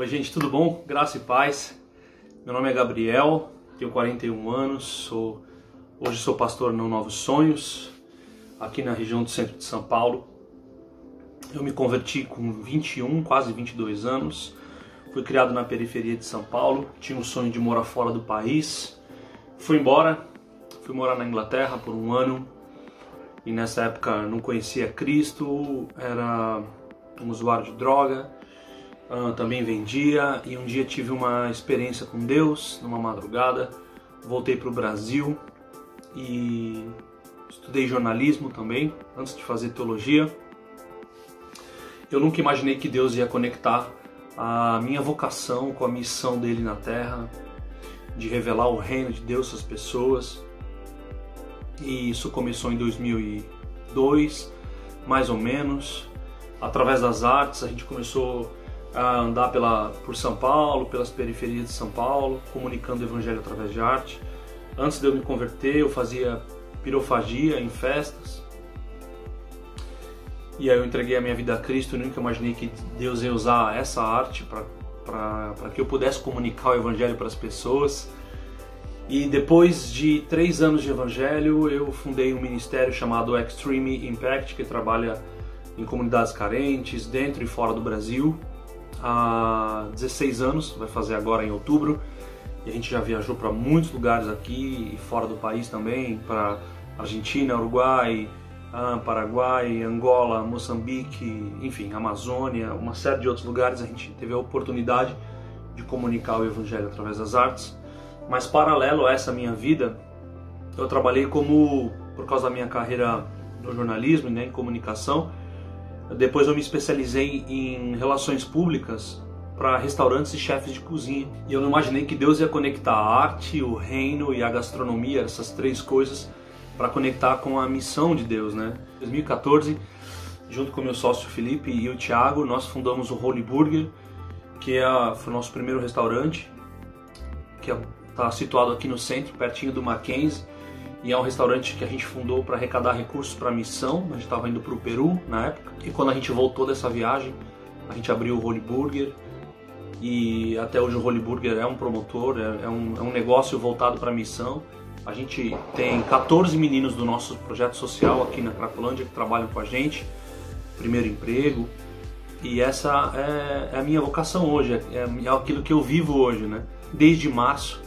Oi, gente, tudo bom? Graça e paz. Meu nome é Gabriel, tenho 41 anos, sou hoje sou pastor no Novos Sonhos, aqui na região do centro de São Paulo. Eu me converti com 21, quase 22 anos. Fui criado na periferia de São Paulo, tinha o sonho de morar fora do país. Fui embora, fui morar na Inglaterra por um ano e nessa época não conhecia Cristo, era um usuário de droga uh, também vendia e um dia tive uma experiência com Deus numa madrugada. Voltei para o Brasil e estudei jornalismo também antes de fazer teologia. Eu nunca imaginei que Deus ia conectar a minha vocação com a missão dele na terra, de revelar o reino de Deus às pessoas. E isso começou em 2002, mais ou menos. Através das artes, a gente começou a andar pela, por São Paulo, pelas periferias de São Paulo, comunicando o evangelho através de arte. Antes de eu me converter, eu fazia pirofagia em festas. E aí eu entreguei a minha vida a Cristo nunca imaginei que Deus ia usar essa arte para que eu pudesse comunicar o evangelho para as pessoas. E depois de três anos de evangelho, eu fundei um ministério chamado Extreme Impact, que trabalha em comunidades carentes, dentro e fora do Brasil há 16 anos, vai fazer agora em outubro. E a gente já viajou para muitos lugares aqui e fora do país também, para Argentina, Uruguai, ah, Paraguai, Angola, Moçambique, enfim, Amazônia, uma série de outros lugares. A gente teve a oportunidade de comunicar o Evangelho através das artes. Mas paralelo a essa minha vida, eu trabalhei como, por causa da minha carreira no jornalismo, né, em comunicação, depois eu me especializei em relações públicas para restaurantes e chefes de cozinha. E eu não imaginei que Deus ia conectar a arte, o reino e a gastronomia, essas três coisas, para conectar com a missão de Deus, né? Em 2014, junto com meu sócio Felipe e o Thiago, nós fundamos o Holy Burger, que é, foi o nosso primeiro restaurante, que está é, situado aqui no centro, pertinho do Mackenzie e é um restaurante que a gente fundou para arrecadar recursos para a missão. A gente estava indo para o Peru na época. E quando a gente voltou dessa viagem, a gente abriu o Holy Burger. E até hoje o Holy Burger é um promotor, é, é um, é um negócio voltado para a missão. A gente tem 14 meninos do nosso projeto social aqui na Cracolândia que trabalham com a gente, primeiro emprego. E essa é, é a minha vocação hoje, é, é aquilo que eu vivo hoje, né? Desde março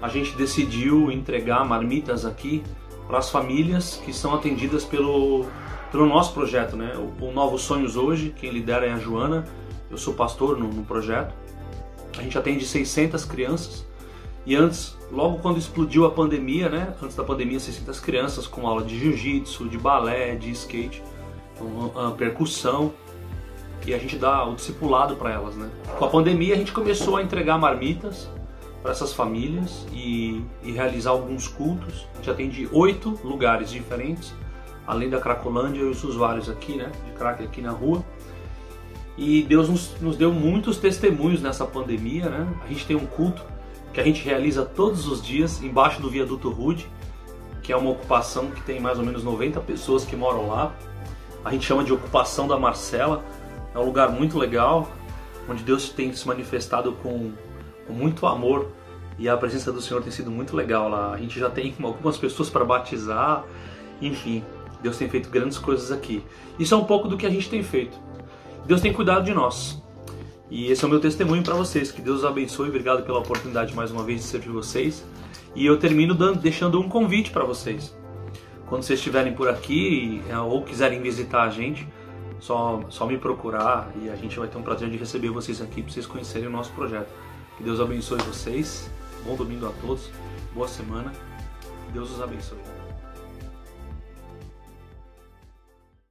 a gente decidiu entregar marmitas aqui para as famílias que são atendidas pelo, pelo nosso projeto, né? O, o Novos Sonhos hoje, quem lidera é a Joana, eu sou pastor no, no projeto. A gente atende 600 crianças e antes, logo quando explodiu a pandemia, né? Antes da pandemia, 600 crianças com aula de jiu-jitsu, de balé, de skate, então, percussão e a gente dá o discipulado para elas, né? Com a pandemia a gente começou a entregar marmitas para essas famílias e, e, realizar alguns cultos. A gente atende oito lugares diferentes, além da Cracolândia e os usuários aqui, né, de crack aqui na rua. E Deus nos, nos, deu muitos testemunhos nessa pandemia, né? A gente tem um culto que a gente realiza todos os dias embaixo do viaduto Rude, que é uma ocupação que tem mais ou menos 90 pessoas que moram lá. A gente chama de ocupação da Marcela. É um lugar muito legal, onde Deus tem se manifestado com com muito amor e a presença do Senhor tem sido muito legal lá. A gente já tem algumas pessoas para batizar, enfim, Deus tem feito grandes coisas aqui. Isso é um pouco do que a gente tem feito. Deus tem cuidado de nós. E esse é o meu testemunho para vocês. Que Deus abençoe. Obrigado pela oportunidade mais uma vez de servir vocês. E eu termino dando, deixando um convite para vocês. Quando vocês estiverem por aqui é, ou quiserem visitar a gente, só, só me procurar e a gente vai ter um prazer de receber vocês aqui para vocês conhecerem o nosso projeto. Que Deus abençoe vocês. Bom domingo a todos. Boa semana. Deus os abençoe.